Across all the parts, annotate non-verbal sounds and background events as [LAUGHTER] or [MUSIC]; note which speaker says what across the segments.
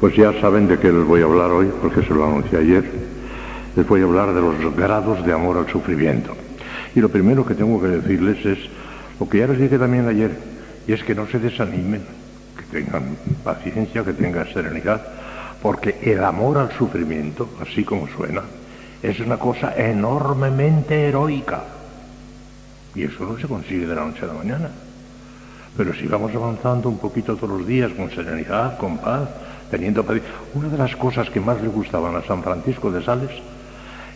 Speaker 1: Pues ya saben de qué les voy a hablar hoy, porque se lo anuncié ayer. Les voy a hablar de los grados de amor al sufrimiento. Y lo primero que tengo que decirles es lo que ya les dije también ayer, y es que no se desanimen, que tengan paciencia, que tengan serenidad, porque el amor al sufrimiento, así como suena, es una cosa enormemente heroica. Y eso no se consigue de la noche a la mañana. Pero si vamos avanzando un poquito todos los días con serenidad, con paz, teniendo Una de las cosas que más le gustaban a San Francisco de Sales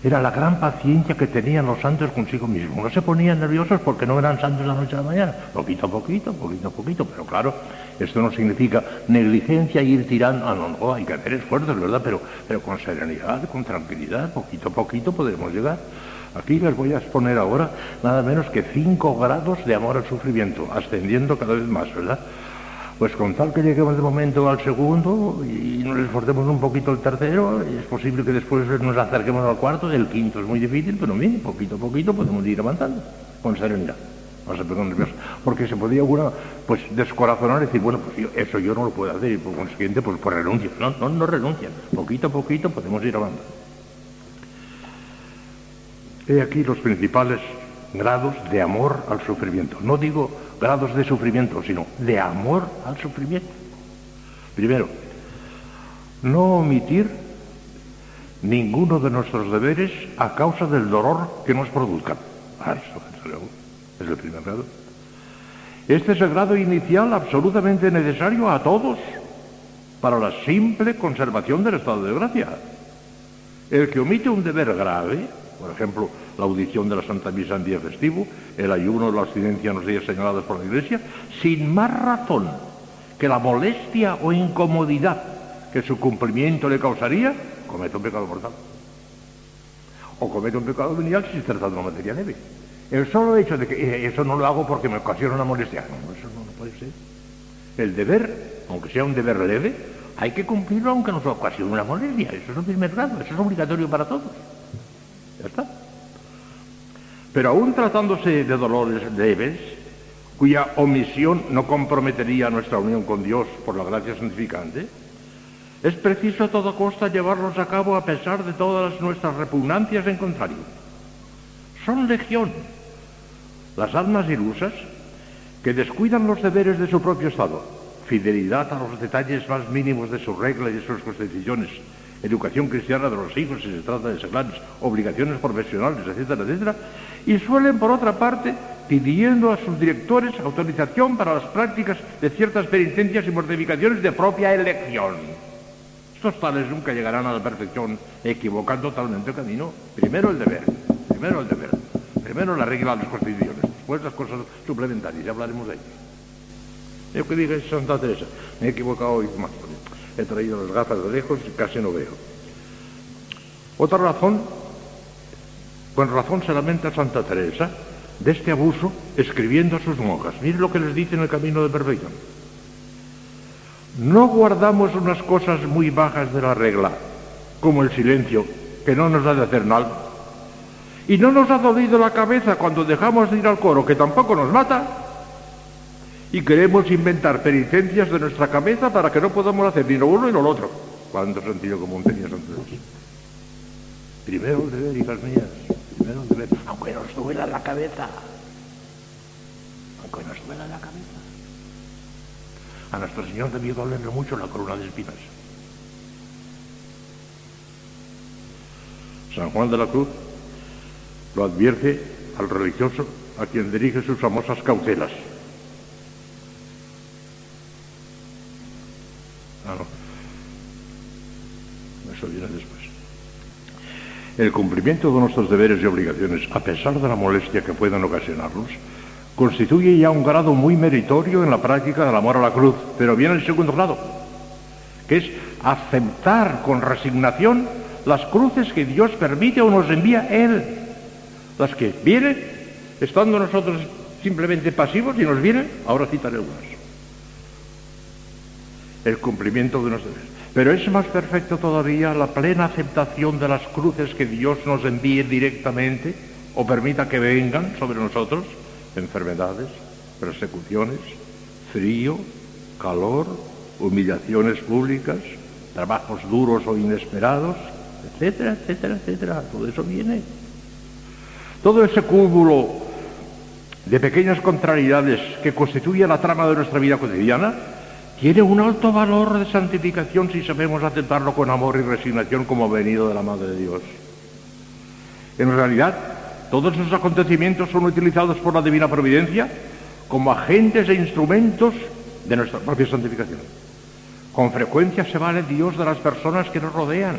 Speaker 1: era la gran paciencia que tenían los santos consigo mismos. No se ponían nerviosos porque no eran santos de la noche a la mañana, poquito a poquito, poquito a poquito, pero claro, esto no significa negligencia y ir tirando, ah, no, no, hay que hacer esfuerzos, ¿verdad? Pero, pero con serenidad, con tranquilidad, poquito a poquito podemos llegar. Aquí les voy a exponer ahora nada menos que cinco grados de amor al sufrimiento, ascendiendo cada vez más, ¿verdad? Pues con tal que lleguemos de momento al segundo y nos esforcemos un poquito el tercero, es posible que después nos acerquemos al cuarto, el quinto es muy difícil, pero bien, poquito a poquito podemos ir avanzando, con serenidad. Porque se podía alguna, pues, descorazonar y decir, bueno, pues eso yo no lo puedo hacer y por consiguiente, pues, por renuncio. No, no, no renuncian. Poquito a poquito podemos ir avanzando. He aquí los principales grados de amor al sufrimiento. No digo grados de sufrimiento, sino de amor al sufrimiento. Primero, no omitir ninguno de nuestros deberes a causa del dolor que nos produzcan. Ah, es el primer grado. Este es el grado inicial absolutamente necesario a todos para la simple conservación del estado de gracia. El que omite un deber grave, por ejemplo, la audición de la Santa Misa en día festivo, el ayuno, la abstinencia en los días señalados por la Iglesia, sin más razón que la molestia o incomodidad que su cumplimiento le causaría, comete un pecado mortal. O comete un pecado venial si se trata de una materia leve. El solo hecho de que eh, eso no lo hago porque me ocasiona una molestia, no, eso no, no puede ser. El deber, aunque sea un deber leve, hay que cumplirlo aunque nos ocasione una molestia. Eso es un primer grado, eso es obligatorio para todos. Pero aún tratándose de dolores leves, cuya omisión no comprometería nuestra unión con Dios por la gracia santificante, es preciso a toda costa llevarlos a cabo a pesar de todas nuestras repugnancias en contrario. Son legión las almas ilusas que descuidan los deberes de su propio estado, fidelidad a los detalles más mínimos de sus reglas y de sus constituciones, educación cristiana de los hijos si se trata de seglares, obligaciones profesionales, etcétera, etcétera, y suelen, por otra parte, pidiendo a sus directores autorización para las prácticas de ciertas penitencias y mortificaciones de propia elección. Estos tales nunca llegarán a la perfección, equivocando totalmente el camino. Primero el deber, primero el deber, primero la regla de las constituciones, después las cosas suplementarias, ya hablaremos de ellas. Yo que diga Santa Teresa, me he equivocado hoy más. He traído las gafas de lejos y casi no veo. Otra razón, con razón se lamenta Santa Teresa de este abuso escribiendo a sus monjas. Miren lo que les dice en el camino de perfección. No guardamos unas cosas muy bajas de la regla, como el silencio, que no nos da de hacer nada. Y no nos ha dolido la cabeza cuando dejamos de ir al coro, que tampoco nos mata, y queremos inventar penitencias de nuestra cabeza para que no podamos hacer ni lo uno ni lo otro. ¿Cuánto sentido común tenía San Primero el deber, hijas mías, primero el deber, aunque nos duela la cabeza, aunque nos duela la cabeza. A Nuestro Señor debió dolerle mucho la corona de espinas. San Juan de la Cruz lo advierte al religioso a quien dirige sus famosas cautelas. Eso viene después. El cumplimiento de nuestros deberes y obligaciones, a pesar de la molestia que puedan ocasionarlos, constituye ya un grado muy meritorio en la práctica del amor a la cruz. Pero viene el segundo grado, que es aceptar con resignación las cruces que Dios permite o nos envía Él. Las que vienen, estando nosotros simplemente pasivos y nos vienen, ahora citaré algunas el cumplimiento de nuestros deberes. Pero es más perfecto todavía la plena aceptación de las cruces que Dios nos envíe directamente o permita que vengan sobre nosotros, enfermedades, persecuciones, frío, calor, humillaciones públicas, trabajos duros o inesperados, etcétera, etcétera, etcétera. Todo eso viene. Todo ese cúmulo de pequeñas contrariedades que constituye la trama de nuestra vida cotidiana tiene un alto valor de santificación si sabemos aceptarlo con amor y resignación como venido de la Madre de Dios. En realidad, todos esos acontecimientos son utilizados por la Divina Providencia como agentes e instrumentos de nuestra propia santificación. Con frecuencia se vale Dios de las personas que nos rodean,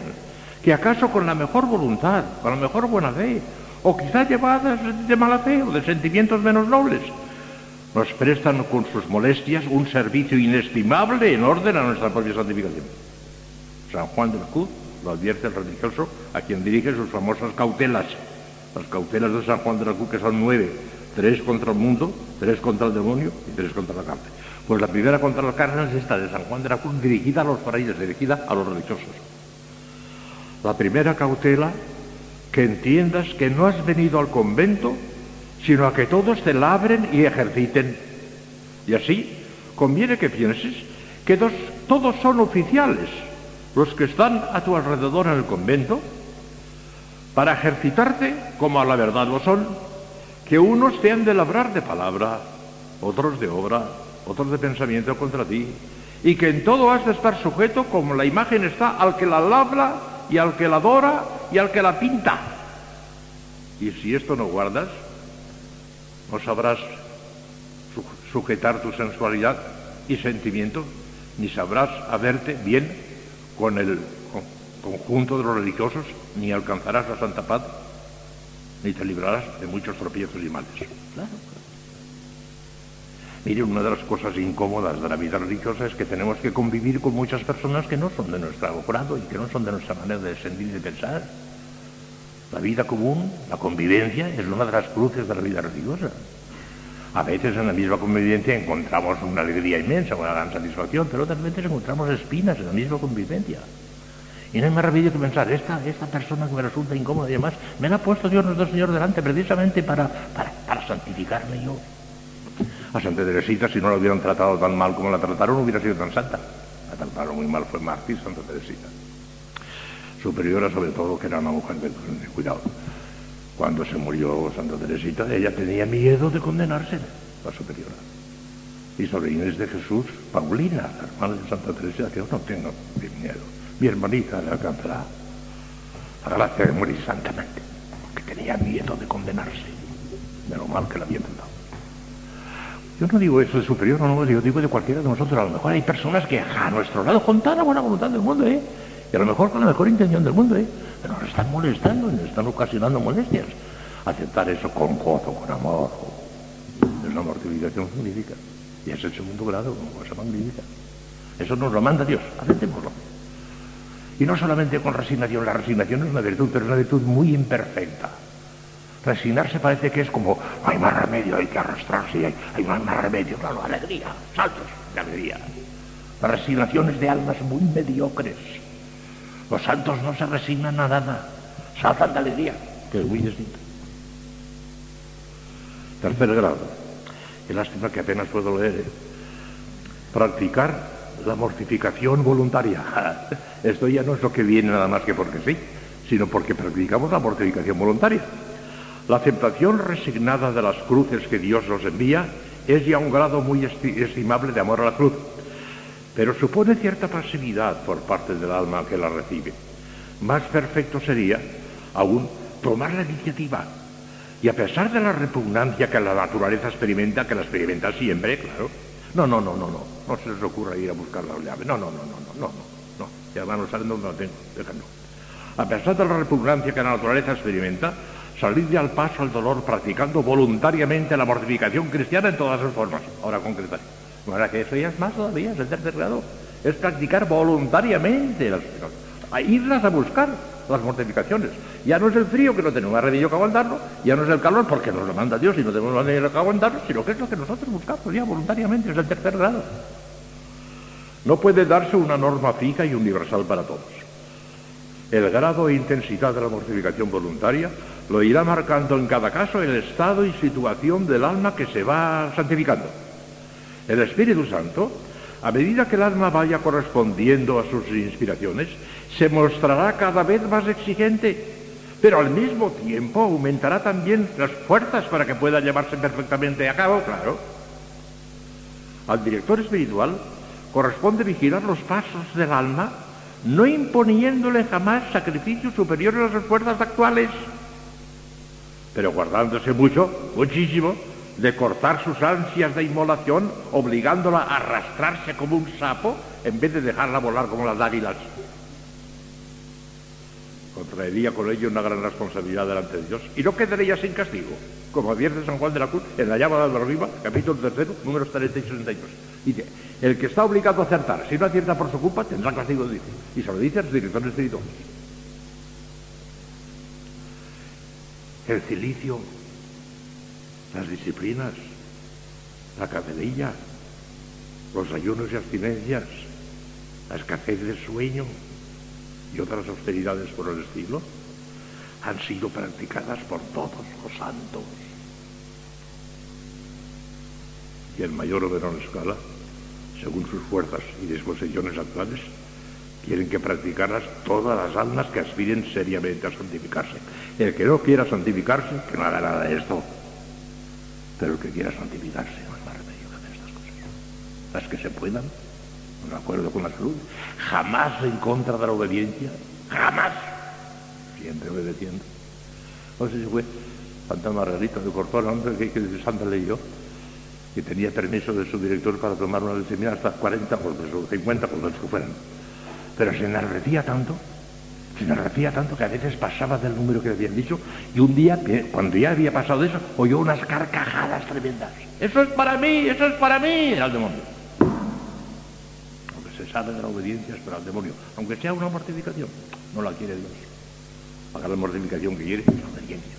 Speaker 1: que acaso con la mejor voluntad, con la mejor buena fe, o quizá llevadas de mala fe o de sentimientos menos nobles, nos prestan con sus molestias un servicio inestimable en orden a nuestra propia santificación. San Juan de la Cruz lo advierte el religioso a quien dirige sus famosas cautelas. Las cautelas de San Juan de la Cruz, que son nueve, tres contra el mundo, tres contra el demonio y tres contra la carne. Pues la primera contra la carne es esta de San Juan de la Cruz, dirigida a los frailes, dirigida a los religiosos. La primera cautela, que entiendas que no has venido al convento, sino a que todos te labren y ejerciten. Y así conviene que pienses que todos son oficiales, los que están a tu alrededor en el convento, para ejercitarte como a la verdad lo son, que unos te han de labrar de palabra, otros de obra, otros de pensamiento contra ti, y que en todo has de estar sujeto como la imagen está al que la labra y al que la adora y al que la pinta. Y si esto no guardas, no sabrás sujetar tu sensualidad y sentimiento, ni sabrás haberte bien con el conjunto de los religiosos, ni alcanzarás la santa paz, ni te librarás de muchos tropiezos y males. Claro. Mire, una de las cosas incómodas de la vida religiosa es que tenemos que convivir con muchas personas que no son de nuestro grado y que no son de nuestra manera de sentir y de pensar. La vida común, la convivencia, es una de las cruces de la vida religiosa. A veces en la misma convivencia encontramos una alegría inmensa, una gran satisfacción, pero otras veces encontramos espinas en la misma convivencia. Y no hay más remedio que pensar, esta, esta persona que me resulta incómoda y demás, me la ha puesto Dios nuestro Señor delante precisamente para, para, para santificarme yo. A Santa Teresita, si no la hubieran tratado tan mal como la trataron, hubiera sido tan santa. La trataron muy mal, fue mártir Santa Teresita. Superiora sobre todo, que era una mujer de cuidado. Cuando se murió Santa Teresita, ella tenía miedo de condenarse, la superiora. Y sobre Inés de Jesús, Paulina, la hermana de Santa Teresita, que yo no tengo miedo. Mi hermanita le alcanzará la gracia de morir santamente, porque tenía miedo de condenarse, de lo mal que la había tratado. Yo no digo eso de superior, no, no, yo digo de cualquiera de nosotros. A lo mejor hay personas que a nuestro lado, con toda la buena voluntad del mundo, ¿eh? Y a lo mejor con la mejor intención del mundo, ¿eh? pero nos están molestando, nos están ocasionando molestias. Aceptar eso con gozo, con amor, es una mortificación magnífica. Y es el segundo grado, como cosa magnífica. Eso nos lo manda Dios, aceptémoslo. Y no solamente con resignación, la resignación es una virtud, pero es una virtud muy imperfecta. Resignarse parece que es como, no hay más remedio, hay que arrastrarse, hay, hay más remedio, claro, alegría, saltos de alegría. La resignación es de almas muy mediocres los santos no se resignan a nada, saltan de alegría, que es muy distinto. Tercer grado. Qué lástima que apenas puedo leer. ¿eh? Practicar la mortificación voluntaria. [LAUGHS] Esto ya no es lo que viene nada más que porque sí, sino porque practicamos la mortificación voluntaria. La aceptación resignada de las cruces que Dios nos envía es ya un grado muy estimable de amor a la cruz pero supone cierta pasividad por parte del alma que la recibe. Más perfecto sería aún tomar la iniciativa y a pesar de la repugnancia que la naturaleza experimenta, que la experimenta siempre, claro, no, no, no, no, no, no se les ocurra ir a buscar la llave, no, no, no, no, no, no, no, ya van a saber dónde la tengo, déjalo. A pesar de la repugnancia que la naturaleza experimenta, salir al paso al dolor practicando voluntariamente la mortificación cristiana en todas sus formas. Ahora concretaré. Ahora que eso ya es más todavía, es el tercer grado. Es practicar voluntariamente las a irlas a buscar las mortificaciones. Ya no es el frío que no tenemos remedio que aguantarlo, ya no es el calor porque nos lo manda Dios y no tenemos remedio que aguantarlo, sino que es lo que nosotros buscamos ya voluntariamente, es el tercer grado. No puede darse una norma fija y universal para todos. El grado e intensidad de la mortificación voluntaria lo irá marcando en cada caso el estado y situación del alma que se va santificando. El Espíritu Santo a medida que el alma vaya correspondiendo a sus inspiraciones, se mostrará cada vez más exigente, pero al mismo tiempo aumentará también las fuerzas para que pueda llevarse perfectamente a cabo, claro. Al director espiritual corresponde vigilar los pasos del alma, no imponiéndole jamás sacrificios superiores a las fuerzas actuales, pero guardándose mucho, muchísimo, de cortar sus ansias de inmolación, obligándola a arrastrarse como un sapo en vez de dejarla volar como las águilas. Contraería con ello una gran responsabilidad delante de Dios y no quedaría sin castigo, como advierte San Juan de la Cruz en la llamada de arriba, capítulo tercero, números 30 y 62. Dice, el que está obligado a acertar, si no acierta por su culpa, tendrá castigo de Dios. Y se lo dice a los directores espirituales. El cilicio las disciplinas, la cadenilla, los ayunos y abstinencias, la escasez de sueño y otras austeridades por el estilo, han sido practicadas por todos los santos. Y en mayor o menor escala, según sus fuerzas y disposiciones actuales, quieren que practicarlas todas las almas que aspiren seriamente a santificarse. El que no quiera santificarse, que no haga nada de esto. Pero el que quiera santificarse no hay más remedio que hacer estas cosas. Las que se puedan, de acuerdo con la salud, jamás en contra de la obediencia, jamás, siempre obedeciendo. No sé si fue Santa Margarita de Cortona, que, que Santa leyó, que tenía permiso de su director para tomar una decisión hasta 40 golpes o 50 golpes que fueran. Pero se enardecía tanto se enardecía tanto que a veces pasaba del número que habían dicho y un día, cuando ya había pasado eso, oyó unas carcajadas tremendas. Eso es para mí, eso es para mí, el demonio. Aunque se sabe de la obediencia para el demonio, aunque sea una mortificación, no la quiere Dios. Para la mortificación que quiere es la obediencia.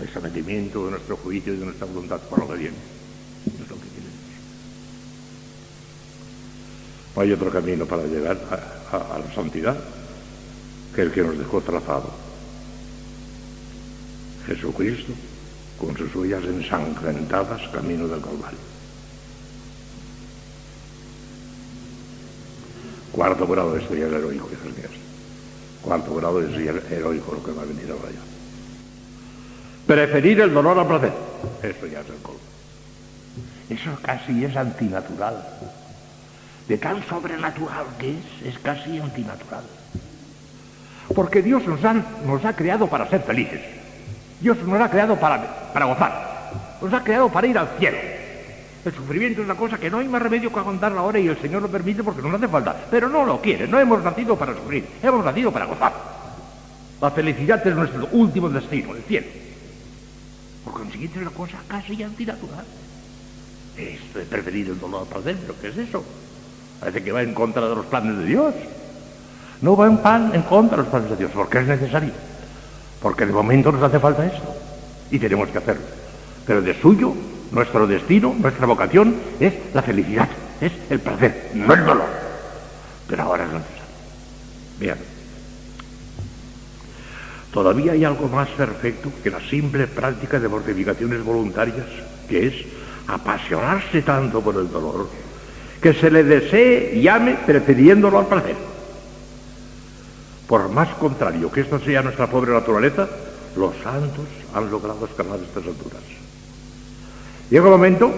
Speaker 1: El sometimiento de nuestro juicio y de nuestra voluntad por la obediencia. Es lo que quiere Dios. No hay otro camino para llegar a la santidad que el que nos dejó trazado. Jesucristo, con sus huellas ensangrentadas, camino del Calvario. Cuarto grado, ya es heroico, hijas mías. Cuarto grado es heroico lo que va a venir ahora ya. Preferir el dolor al placer. Eso ya es el colmo. Eso casi es antinatural. De tan sobrenatural que es, es casi antinatural. Porque Dios nos, ha creado para ser felices. Dios nos ha creado para, gozar. Nos ha creado para ir al cielo. El sufrimiento es una cosa que no hay más remedio que aguantarla ahora y el Señor lo permite porque nos hace falta. Pero no lo quiere. No hemos nacido para sufrir. Hemos nacido para gozar. La felicidad es nuestro último destino, el cielo. Por consiguiente es una cosa casi antinatural. Esto de preferir el dolor al placer, ¿pero qué es eso? Parece que va en contra de los planes de Dios. No va en pan en contra de los planes de Dios, porque es necesario. Porque de momento nos hace falta esto. Y tenemos que hacerlo. Pero de suyo, nuestro destino, nuestra vocación es la felicidad, es el placer, no el dolor. Pero ahora es necesario. Vean. Todavía hay algo más perfecto que la simple práctica de mortificaciones voluntarias, que es apasionarse tanto por el dolor, que se le desee y ame prefiriéndolo al placer. Por más contrario que esto sea nuestra pobre naturaleza, los santos han logrado escalar estas alturas. Llega un momento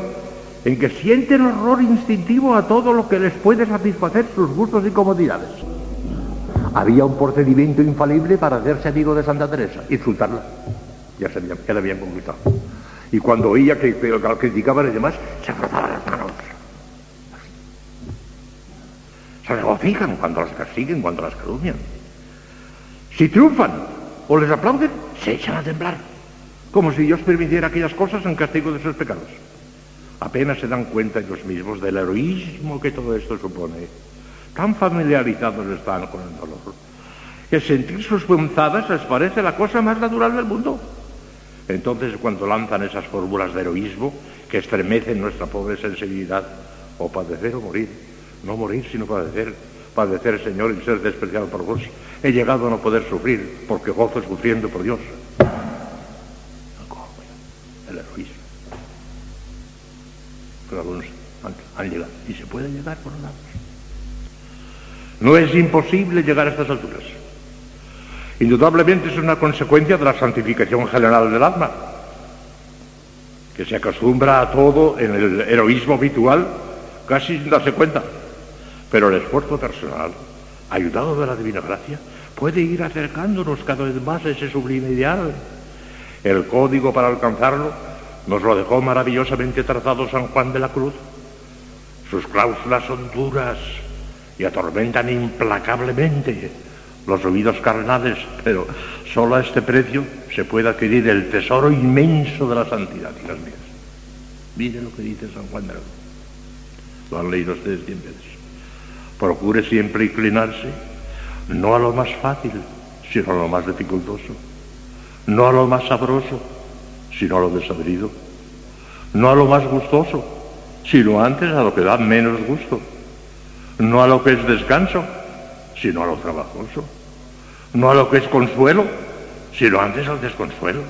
Speaker 1: en que sienten horror instintivo a todo lo que les puede satisfacer sus gustos y comodidades. Había un procedimiento infalible para hacerse amigo de Santa Teresa, insultarla. Ya, se había, ya la habían conquistado. Y cuando oía que, que, que criticaban y demás, se frotaban las manos. Se regocijan cuando las persiguen, cuando las calumnian. Si triunfan o les aplauden, se echan a temblar, como si Dios permitiera aquellas cosas en castigo de sus pecados. Apenas se dan cuenta ellos mismos del heroísmo que todo esto supone. Tan familiarizados están con el dolor, que sentir sus punzadas les parece la cosa más natural del mundo. Entonces, cuando lanzan esas fórmulas de heroísmo que estremecen nuestra pobre sensibilidad, o padecer o morir, no morir sino padecer, padecer, Señor, y ser despreciado por vos, he llegado a no poder sufrir porque gozo sufriendo por Dios. El heroísmo. Pero algunos han, llegado y se puede. llegar por lados. No es imposible llegar a estas alturas. Indudablemente es una consecuencia de la santificación general del alma, que se acostumbra a todo en el heroísmo habitual casi sin darse cuenta. Pero el esfuerzo personal, ayudado de la divina gracia, puede ir acercándonos cada vez más a ese sublime ideal. El código para alcanzarlo nos lo dejó maravillosamente trazado San Juan de la Cruz. Sus cláusulas son duras y atormentan implacablemente los oídos carnales, pero solo a este precio se puede adquirir el tesoro inmenso de la santidad, hijas mías. Mire lo que dice San Juan de la Cruz. Lo han leído ustedes cien veces. Procure siempre inclinarse no a lo más fácil, sino a lo más dificultoso. No a lo más sabroso, sino a lo desabrido. No a lo más gustoso, sino antes a lo que da menos gusto. No a lo que es descanso, sino a lo trabajoso. No a lo que es consuelo, sino antes al desconsuelo.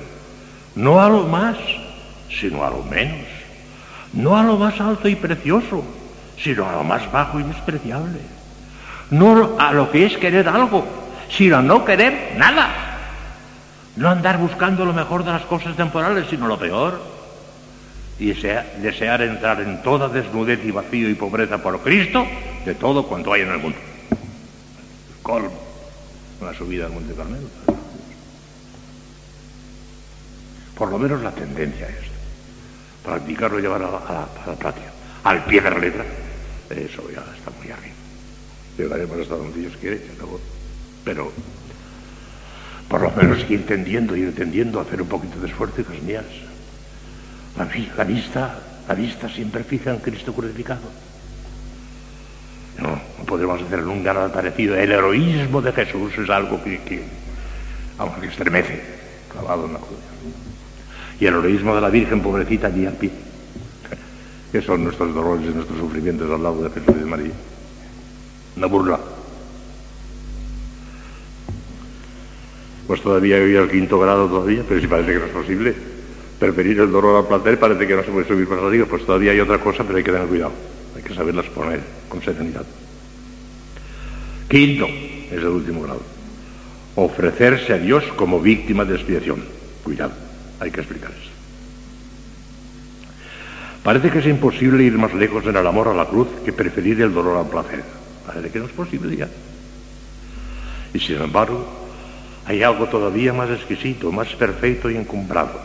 Speaker 1: No a lo más, sino a lo menos. No a lo más alto y precioso, sino a lo más bajo y despreciable. No a lo que es querer algo, sino a no querer nada. No andar buscando lo mejor de las cosas temporales, sino lo peor. Y desear entrar en toda desnudez y vacío y pobreza por Cristo de todo cuanto hay en el mundo. Colmo. Una subida al Monte Carmelo. Por lo menos la tendencia es practicarlo y llevar a la, a al pie de la letra eso ya está muy arriba. Llegaremos hasta donde Dios quiere, pero por lo menos ir entendiendo, ir entendiendo, hacer un poquito de esfuerzo, hijas mías. La, vista, la vista siempre fija en Cristo crucificado. No, no podemos hacer nunca nada parecido. El heroísmo de Jesús es algo que, que, vamos, que estremece, clavado en la cruz. Y el heroísmo de la Virgen, pobrecita, allí al pie que son nuestros dolores y nuestros sufrimientos al lado de Jesús y de María. Una burla. Pues todavía hoy al quinto grado todavía, pero si parece que no es posible. Preferir el dolor al placer parece que no se puede subir más arriba, pues todavía hay otra cosa, pero hay que tener cuidado. Hay que saberlas poner con serenidad. Quinto, es el último grado. Ofrecerse a Dios como víctima de expiación. Cuidado, hay que explicar eso. Parece que es imposible ir más lejos en el amor a la cruz que preferir el dolor al placer. Parece que no es posible ya. Y sin embargo, hay algo todavía más exquisito, más perfecto y encumbrado.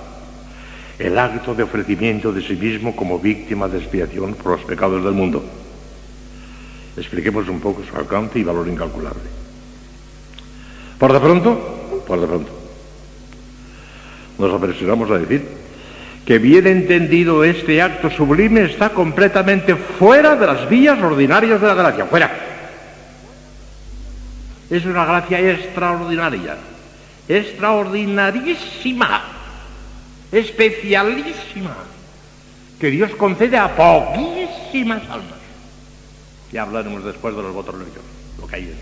Speaker 1: El acto de ofrecimiento de sí mismo como víctima de expiación por los pecados del mundo. Expliquemos un poco su alcance y valor incalculable. Por de pronto, por de pronto, nos apresuramos a decir que bien entendido este acto sublime está completamente fuera de las vías ordinarias de la gracia, fuera. Es una gracia extraordinaria, extraordinarísima, especialísima, que Dios concede a poquísimas almas. Ya hablaremos después de los votos religiosos, lo que hay en eso.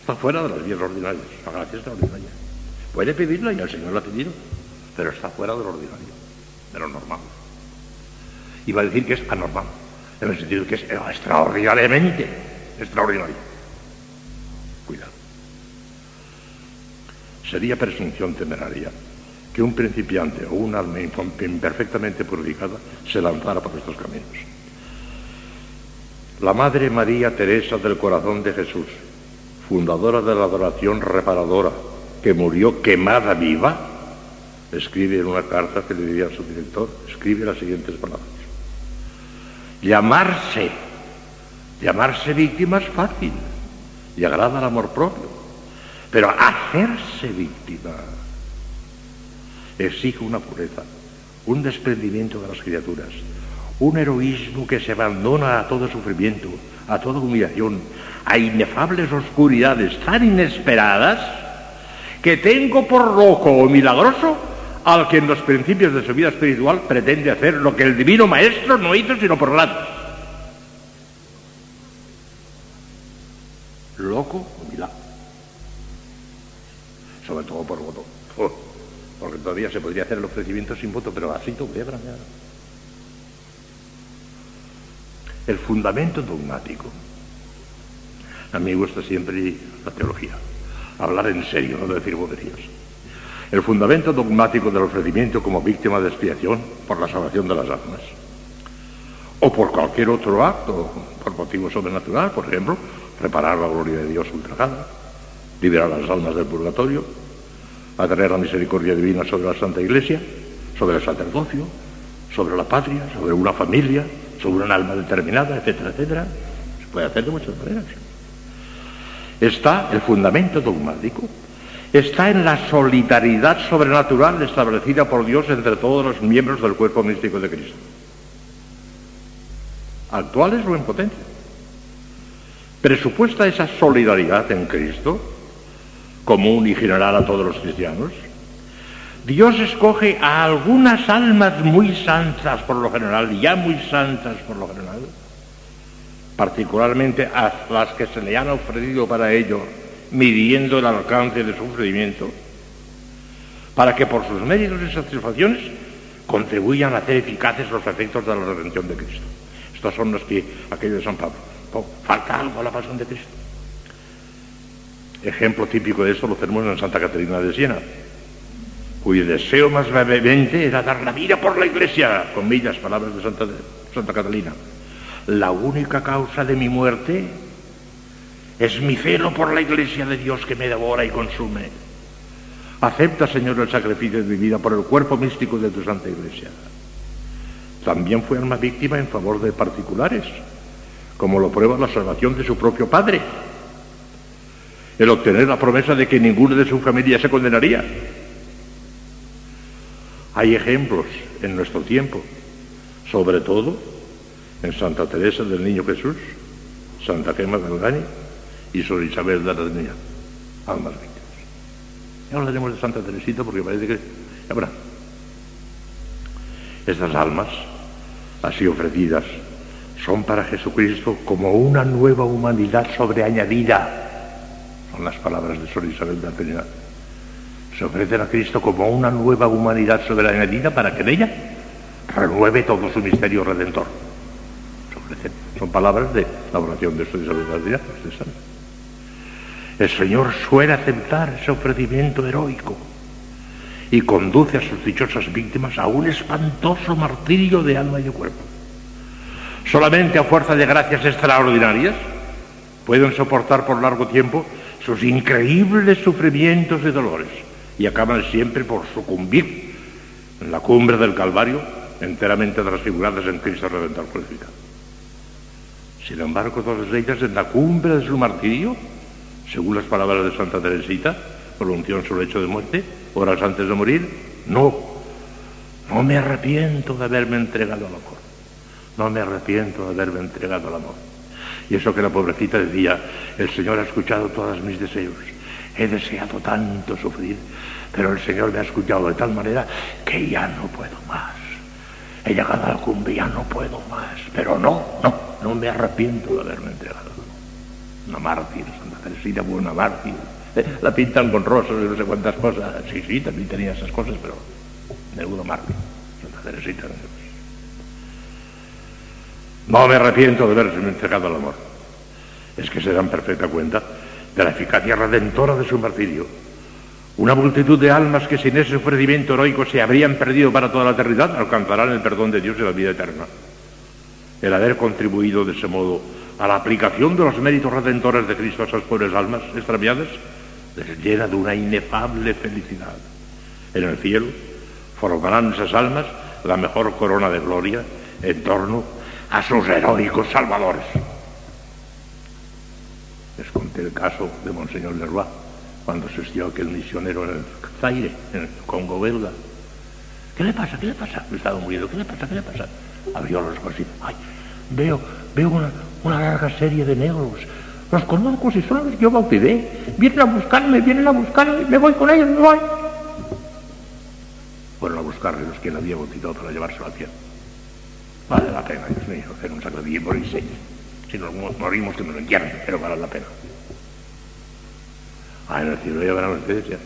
Speaker 1: Está fuera de las vías ordinarias, la gracia extraordinaria. Puede pedirla y el Señor la ha pedido pero está fuera de lo ordinario, de lo normal. Iba a decir que es anormal, en el sentido de que es extraordinariamente extraordinario. Cuidado. Sería presunción temeraria que un principiante o un alma imperfectamente purificada se lanzara por estos caminos. La Madre María Teresa del Corazón de Jesús, fundadora de la adoración reparadora, que murió quemada viva, escribe en una carta que le diría a su director, escribe las siguientes palabras. Llamarse, llamarse víctima es fácil y agrada al amor propio, pero hacerse víctima exige una pureza, un desprendimiento de las criaturas, un heroísmo que se abandona a todo sufrimiento, a toda humillación, a inefables oscuridades tan inesperadas que tengo por loco o milagroso al que en los principios de su vida espiritual pretende hacer lo que el divino maestro no hizo sino por lado. Loco o milagro. Sobre todo por voto. Oh, porque todavía se podría hacer el ofrecimiento sin voto, pero así todo el fundamento dogmático. A mí me gusta siempre la teología, hablar en serio, no decir boberías. El fundamento dogmático del ofrecimiento como víctima de expiación por la salvación de las almas. O por cualquier otro acto, por motivo sobrenatural, por ejemplo, reparar la gloria de Dios ultrajada, liberar las almas del purgatorio, atraer la misericordia divina sobre la Santa Iglesia, sobre el sacerdocio, sobre la patria, sobre una familia, sobre un alma determinada, etcétera, etcétera. Se puede hacer de muchas maneras. Está el fundamento dogmático, está en la solidaridad sobrenatural establecida por Dios entre todos los miembros del cuerpo místico de Cristo, actuales o en potencia. Presupuesta esa solidaridad en Cristo, común y general a todos los cristianos, Dios escoge a algunas almas muy santas por lo general, ya muy santas por lo general, particularmente a las que se le han ofrecido para ello, midiendo el alcance de su sufrimiento, para que por sus méritos y satisfacciones contribuyan a hacer eficaces los efectos de la redención de Cristo. Estos son los que, aquellos de San Pablo, falta algo a la pasión de Cristo. Ejemplo típico de eso lo tenemos en Santa Caterina de Siena cuyo deseo más vehemente era dar la vida por la iglesia, comillas, palabras de Santa Catalina. La única causa de mi muerte es mi celo por la iglesia de Dios que me devora y consume. Acepta, Señor, el sacrificio de mi vida por el cuerpo místico de tu Santa Iglesia. También fue alma víctima en favor de particulares, como lo prueba la salvación de su propio padre. El obtener la promesa de que ninguno de su familia se condenaría hay ejemplos en nuestro tiempo, sobre todo en Santa Teresa del Niño Jesús, Santa Gema Galgani y Sor Isabel de Niña, almas víctimas. Ya hablaremos de Santa Teresita porque parece que... Verán. Estas almas, así ofrecidas, son para Jesucristo como una nueva humanidad sobreañadida. Son las palabras de Sor Isabel de Trinidad se ofrecen a Cristo como una nueva humanidad soberanía para que en ella renueve todo su misterio redentor. son palabras de la oración de su solidaridad. El Señor suele aceptar ese ofrecimiento heroico y conduce a sus dichosas víctimas a un espantoso martirio de alma y de cuerpo. Solamente a fuerza de gracias extraordinarias pueden soportar por largo tiempo sus increíbles sufrimientos y dolores y acaban siempre por sucumbir en la cumbre del Calvario, enteramente transfiguradas en Cristo Redentor crucificado. Sin embargo, todas ellas en la cumbre de su martirio, según las palabras de Santa Teresita, pronunció en su lecho de muerte, horas antes de morir, no, no me arrepiento de haberme entregado al amor, no me arrepiento de haberme entregado al amor. Y eso que la pobrecita decía, el Señor ha escuchado todos mis deseos, he deseado tanto sufrir, pero el Señor me ha escuchado de tal manera que ya no puedo más. He llegado a la cumbre, ya no puedo más. Pero no, no, no me arrepiento de haberme entregado. Una mártir, Eh, la pintan con rosas y no sé cuántas cosas. Sí, sí, también tenía esas cosas, pero de una mártir, Santa. No me arrepiento de haberme entregado al amor. Es que se dan perfecta cuenta de la eficacia redentora de su martirio. Una multitud de almas que sin ese ofrecimiento heroico se habrían perdido para toda la eternidad alcanzarán el perdón de Dios y la vida eterna. El haber contribuido de ese modo a la aplicación de los méritos redentores de Cristo a esas pobres almas extraviadas les llena de una inefable felicidad. En el cielo formarán esas almas la mejor corona de gloria en torno a sus heroicos salvadores. Les conté el caso de Monseñor Leroy, cuando asistió aquel misionero en el Zaire, en el Congo belga. ¿Qué le pasa? ¿Qué le pasa? Me estaba muriendo. ¿Qué le pasa? ¿Qué le pasa? Abrió los ojos y ay, veo, veo una, una larga serie de negros. Los conozco si son los que yo bauticé. Vienen a buscarme, vienen a buscarme, me voy con ellos, me voy. Fueron a buscarle los que él había bautizado para llevárselo al cielo. Vale la pena, Dios mío, hacer un sacrificio por el si nos morimos que lo entierren, pero vale la pena. Ah, en el cielo llevarán ustedes ya.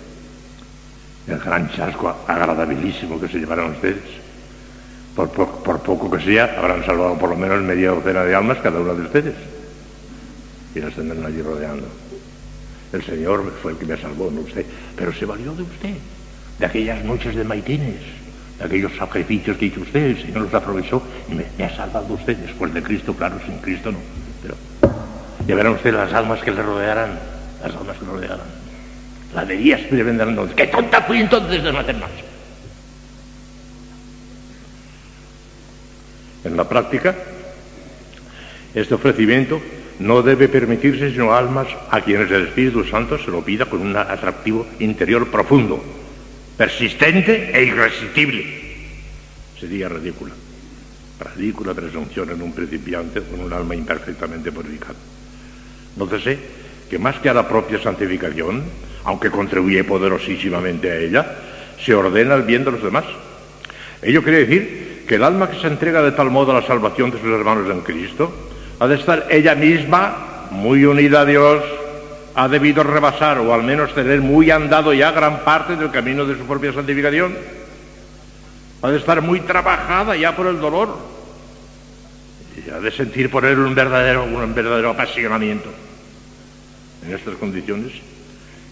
Speaker 1: El gran chasco agradabilísimo que se llevarán ustedes. Por, poco que sea, habrán salvado por lo menos media docena de almas cada una de ustedes. Y las tendrán allí rodeando. El Señor fue el que me salvó, no usted. Pero se valió de usted, de aquellas noches de maitines, de aquellos sacrificios que hizo usted. El Señor los aprovechó y me, ha salvado usted después de Cristo, claro, sin Cristo no. Pero ya verán ustedes las almas que le rodearán, las almas que le rodearán. La de ellas me vendrán. ¡Qué tonta fui entonces de no hacer más! En la práctica, este ofrecimiento no debe permitirse sino almas a quienes el Espíritu Santo se lo pida con un atractivo interior profundo, persistente e irresistible. Sería ridícula. Ridícula presunción en un principiante con un alma imperfectamente purificada. Nótese que más que a la propia santificación, aunque contribuye poderosísimamente a ella, se ordena el bien de los demás. Ello quiere decir que el alma que se entrega de tal modo a la salvación de sus hermanos en Cristo, ha de estar ella misma muy unida a Dios, ha debido rebasar o al menos tener muy andado ya gran parte del camino de su propia santificación, ha de estar muy trabajada ya por el dolor y ha de sentir por él un verdadero, un verdadero apasionamiento. En estas condiciones,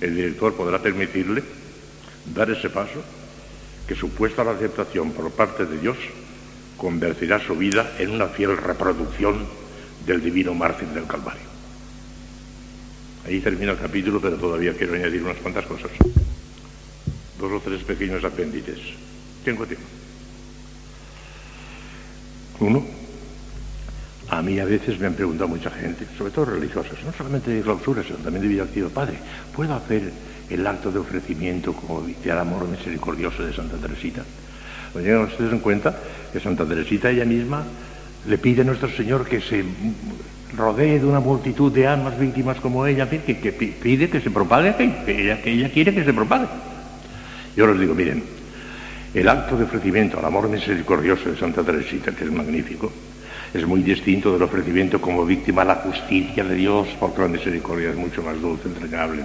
Speaker 1: el director podrá permitirle dar ese paso que supuesta la aceptación por parte de Dios convertirá su vida en una fiel reproducción del divino mártir del Calvario. Ahí termina el capítulo, pero todavía quiero añadir unas cuantas cosas. Dos o tres pequeños apéndices. Tengo tiempo. Uno, a mí a veces me han preguntado mucha gente, sobre todo religiosas, no solamente de clausura, sino también de vida activa. Padre, ¿puedo hacer el acto de ofrecimiento como dice el amor misericordioso de Santa Teresita? Pues llegan ustedes en cuenta que Santa Teresita ella misma le pide a nuestro Señor que se rodee de una multitud de almas víctimas como ella, que, que pide que se propague, que ella, que ella quiere que se propague. Yo les digo, miren, el acto de ofrecimiento al amor misericordioso de Santa Teresita, que es magnífico, es muy distinto del ofrecimiento como víctima a la justicia de Dios, porque la misericordia es mucho más dulce, entregable.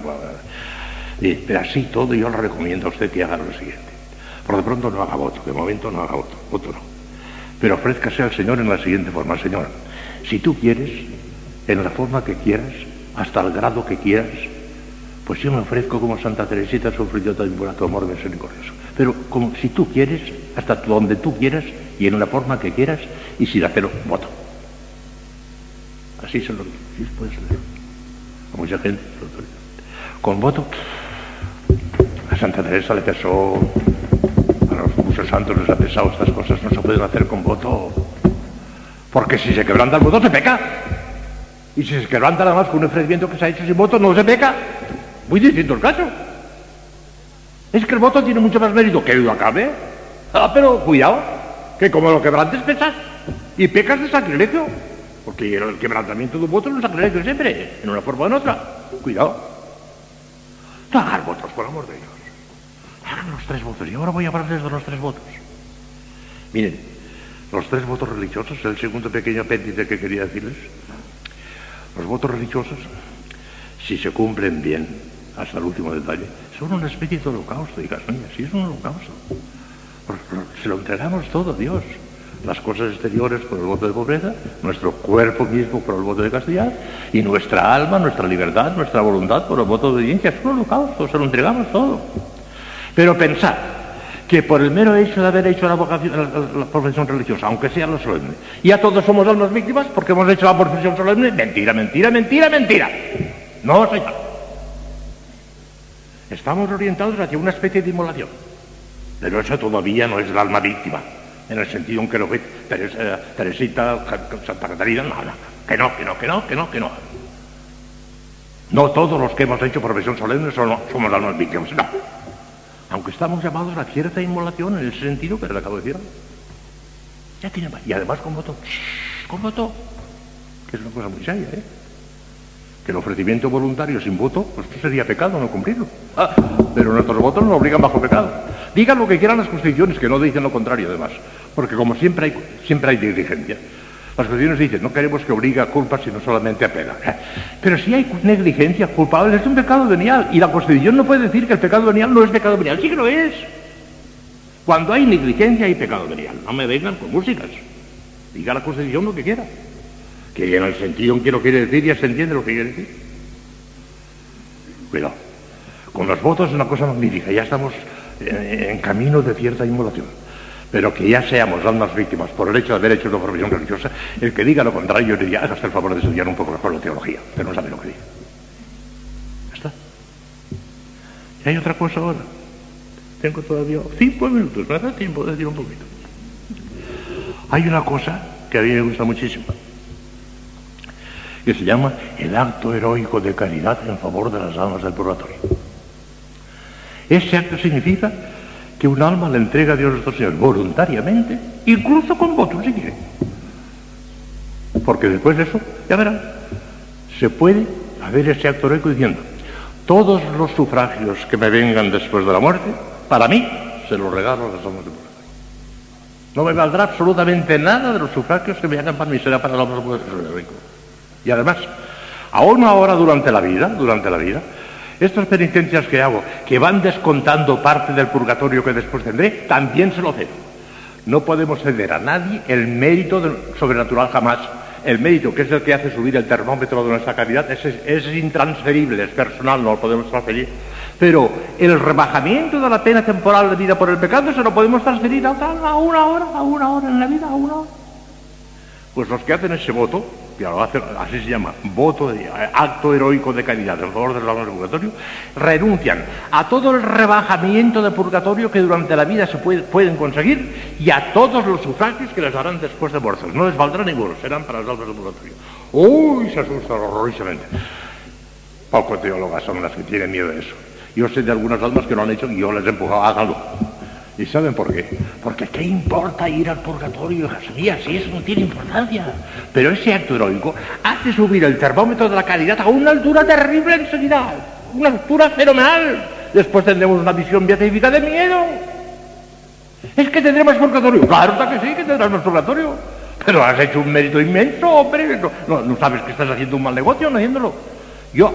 Speaker 1: Pero así todo yo le recomiendo a usted que haga lo siguiente. Por de pronto no haga voto, de momento no haga voto, voto no. Pero ofrézcase al Señor en la siguiente forma, Señor, si tú quieres, en la forma que quieras, hasta el grado que quieras, pues yo me ofrezco como Santa Teresita sufrió también por tu amor misericordioso. Pero como si tú quieres, hasta donde tú quieras y en la forma que quieras y sin hacerlo, voto. Así se lo digo. puedes leer. A mucha gente. Con voto, a Santa Teresa le pesó muchos santos les ha pesado estas cosas, no se pueden hacer con voto. Porque si se quebranta el voto, se peca. Y si se quebranta nada más con un ofrecimiento que se ha hecho sin voto, no se peca. Muy distinto el caso. Es que el voto tiene mucho más mérito que lo acabe. Ah, pero cuidado, que como lo quebrantes pesas y pecas de sacrilegio. Porque el quebrantamiento de un voto es un sacrilegio siempre, en una forma o en otra. Cuidado. Tragar votos, por amor de Dios los tres votos. Y ahora voy a hablarles de los tres votos. Miren, los tres votos religiosos, el segundo pequeño apéndice que quería decirles. Los votos religiosos, si se cumplen bien, hasta el último detalle, son una especie de holocausto, hijas mías, sí es un holocausto. Se lo entregamos todo a Dios. Las cosas exteriores por el voto de pobreza, nuestro cuerpo mismo por el voto de castidad, y nuestra alma, nuestra libertad, nuestra voluntad por el voto de obediencia. Es un holocausto, se lo entregamos todo. Pero pensar que por el mero hecho de haber hecho la, la, profesión religiosa, aunque sea lo solemne, ya todos somos almas víctimas porque hemos hecho la profesión solemne, mentira, mentira, mentira, mentira. No, señor. Estamos orientados hacia una especie de inmolación. Pero eso todavía no es el alma víctima, en el sentido en que lo ve Teresita, Santa Catarina, no, no, que no, que no, que no, que no, que no. No todos los que hemos hecho profesión solemne somos, somos almas víctimas, no aunque estamos llamados a cierta inmolación en el sentido que le acabo de decir. Ya tiene Y además con voto, con voto, que es una cosa muy seria, ¿eh? Que el ofrecimiento voluntario sin voto, pues sería pecado no cumplirlo. Ah, pero nuestros votos nos obligan bajo pecado. Digan lo que quieran las constituciones, que no dicen lo contrario además. Porque como siempre hay, siempre hay diligencia. Las constituciones dicen, no queremos que obligue a culpa, sino solamente a pena. Pero si hay negligencia culpable, es un pecado venial. Y la Constitución no puede decir que el pecado venial no es pecado venial. Sí que lo es. Cuando hay negligencia hay pecado venial. No me vengan con músicas. Diga la Constitución lo que quiera. Que en el sentido en que lo quiere decir ya se entiende lo que quiere decir. Cuidado. Con los votos es una cosa magnífica. Ya estamos en camino de cierta inmolación. Pero que ya seamos almas víctimas por el hecho de haber hecho una profesión religiosa, el que diga lo contrario diría, hágase el favor de estudiar un poco mejor la teología, pero no sabe lo que dice. Ya está. Y hay otra cosa ahora. Tengo todavía cinco minutos, me da tiempo de decir un poquito. Hay una cosa que a mí me gusta muchísimo, que se llama el acto heroico de caridad en favor de las almas del purgatorio. Ese acto significa que un alma le entrega a Dios nuestro Señor voluntariamente, incluso con votos si quiere. Porque después de eso, ya verán, se puede haber ese acto heroico diciendo, todos los sufragios que me vengan después de la muerte, para mí, se los regalo a las almas de purgatorio. No me valdrá absolutamente nada de los sufragios que me hagan para mí, será para los almas del Y además, aún ahora durante la vida, durante la vida, estas penitencias que hago, que van descontando parte del purgatorio que después tendré, también se lo cedo. No podemos ceder a nadie el mérito sobrenatural jamás. El mérito, que es el que hace subir el termómetro de nuestra caridad, es, es intransferible, es personal, no lo podemos transferir. Pero el rebajamiento de la pena temporal de vida por el pecado se lo podemos transferir a, a una hora, a una hora en la vida, a una hora. Pues los que hacen ese voto así se llama, voto, de, acto heroico de caridad en favor del del purgatorio, renuncian a todo el rebajamiento de purgatorio que durante la vida se pueden conseguir y a todos los sufragios que les darán después de muertos. No les valdrá ninguno, serán para las almas del purgatorio. Uy, se asustan horrorosamente. Pocos teólogas son las que tienen miedo de eso. Yo sé de algunas almas que lo han hecho y yo les he empujado, háganlo. ¿Y saben por qué? Porque ¿qué importa ir al purgatorio, hijas Si eso no tiene importancia. Pero ese acto heroico hace subir el termómetro de la caridad a una altura terrible enseguida. Una altura fenomenal. Después tendremos una visión beatífica de miedo. Es que tendremos purgatorio. Claro que sí, que tendremos purgatorio. Pero has hecho un mérito inmenso, hombre. No, sabes que estás haciendo un mal negocio no haciéndolo. Yo,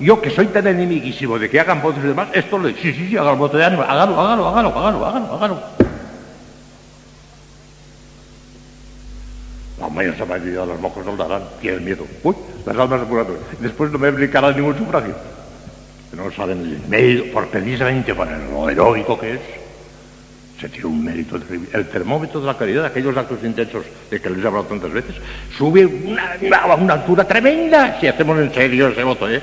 Speaker 1: yo que soy tan enemiguísimo de que hagan votos y demás, esto le sí, sí, sí, hagan voto de ánimo, hágalo, hágalo, hágalo, hágalo, hágalo, hágalo. La mayoría se me ha olvidado, los mocos no darán, tienen miedo. Uy, las almas de purgatorio. Después no me aplicarán ningún sufragio. No saben el mérito, por precisamente por lo heroico que es, se tiene un mérito terrible. El termómetro de la caridad, aquellos actos intensos de que les he hablado tantas veces, sube a una altura tremenda si hacemos en serio ese voto, ¿eh?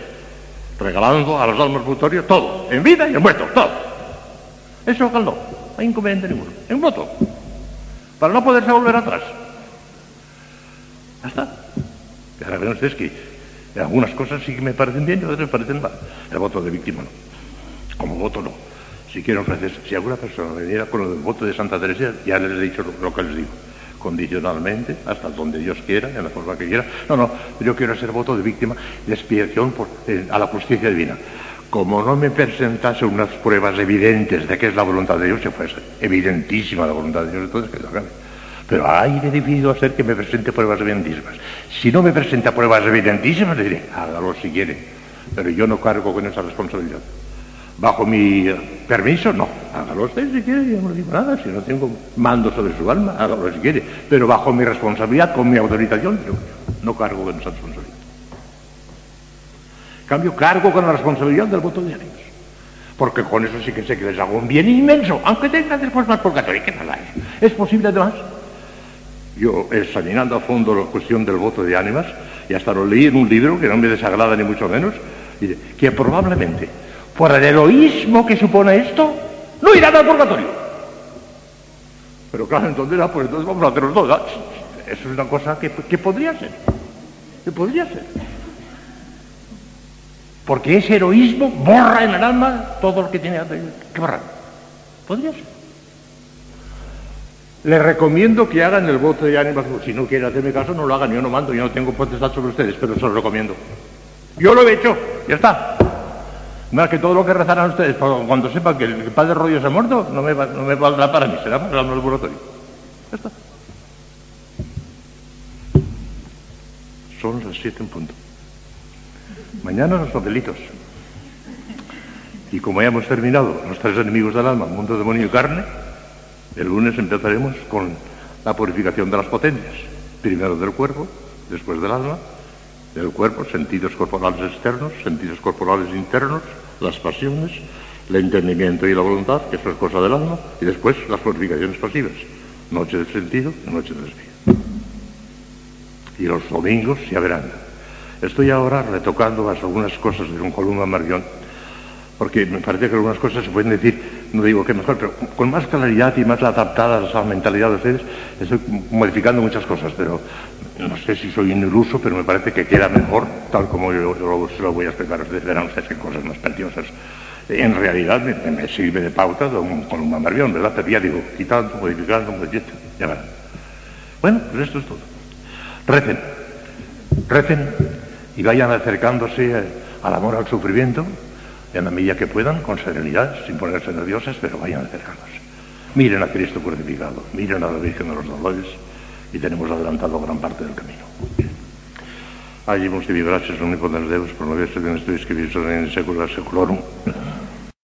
Speaker 1: Regalando a los almas futorios todo, en vida y en muerto, todo. Eso no hay inconveniente ninguno. En voto. Para no poderse volver atrás. Ya está. Y ahora ven ustedes que algunas cosas sí que me parecen bien y otras me parecen mal. El voto de víctima no. Como voto no. Si quiero ofrecer, si alguna persona me diera con el voto de Santa Teresa, ya les he dicho lo que les digo condicionalmente, hasta donde Dios quiera, en la forma que quiera. No, no, yo quiero ser voto de víctima de expiación por, eh, a la justicia divina. Como no me presentase unas pruebas evidentes de que es la voluntad de Dios, se fuese evidentísima la voluntad de Dios, entonces que lo hagan. Pero ahí he decidido hacer que me presente pruebas evidentísimas. Si no me presenta pruebas evidentísimas, le diré, hágalo si quiere. Pero yo no cargo con esa responsabilidad. Bajo mi permiso, no. Hágalo usted si quiere, yo no digo nada. Si no tengo mando sobre su alma, hágalo si quiere. Pero bajo mi responsabilidad, con mi autorización, yo no cargo con esa responsabilidad. cambio, cargo con la responsabilidad del voto de ánimos. Porque con eso sí que sé que les hago un bien inmenso, aunque tenga después más purgatorio. ¿Qué nada es? ¿Es posible además? Yo, examinando a fondo la cuestión del voto de ánimas, y hasta lo leí en un libro que no me desagrada ni mucho menos, que probablemente por el heroísmo que supone esto, no irán al purgatorio. Pero claro, entonces, ah, pues entonces vamos a hacer los dos. Ah, eso es una cosa que, podría ser. Que podría ser. Porque ese heroísmo borra en el alma todo lo que tiene que borrar. Podría ser. Les recomiendo que hagan el voto de ánimas. Si no quieren hacerme caso, no lo hagan. Yo no mando, yo no tengo potestad sobre ustedes, pero se lo recomiendo. Yo lo he hecho, ya está. Más que todo lo que rezarán ustedes, cuando sepan que el padre Rollo se ha muerto, no me, no me valdrá para mí, será para el laboratorio. Ya está. Son las siete en punto. Mañana los papelitos. Y como ya hemos terminado los tres enemigos del alma, mundo, demonio y carne, El lunes empezaremos con la purificación de las potencias, primero del cuerpo, después del alma, del cuerpo, sentidos corporales externos, sentidos corporales internos, las pasiones, el entendimiento y la voluntad, que eso es cosa del alma, y después las purificaciones pasivas, noche del sentido noche del espíritu. Y los domingos ya verán. Estoy ahora retocando algunas cosas de un columna Marguión, porque me parece que algunas cosas se pueden decir, no digo que mejor, pero con más claridad y más adaptadas a la mentalidad de ustedes, estoy modificando muchas cosas, pero no sé si soy un pero me parece que queda mejor, tal como yo, se lo voy a explicar a ustedes, verán ustedes qué cosas más preciosas. En realidad me, sirve de pauta de un Marguión, ¿verdad? Pero ya digo, quitando, modificando, modificando, ya verán. Bueno, pues esto es todo. Recen, recen y vayan acercándose al amor al sufrimiento en la medida que puedan, con serenidad, sin ponerse nerviosas, pero vayan acercándose. Miren a Cristo crucificado, miren a la Virgen de los Dolores y tenemos adelantado gran parte del camino. Allí hemos gracias omnipotens Deus por no haberse bien estoy escribir sobre en secula seculorum.